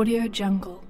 Audio Jungle.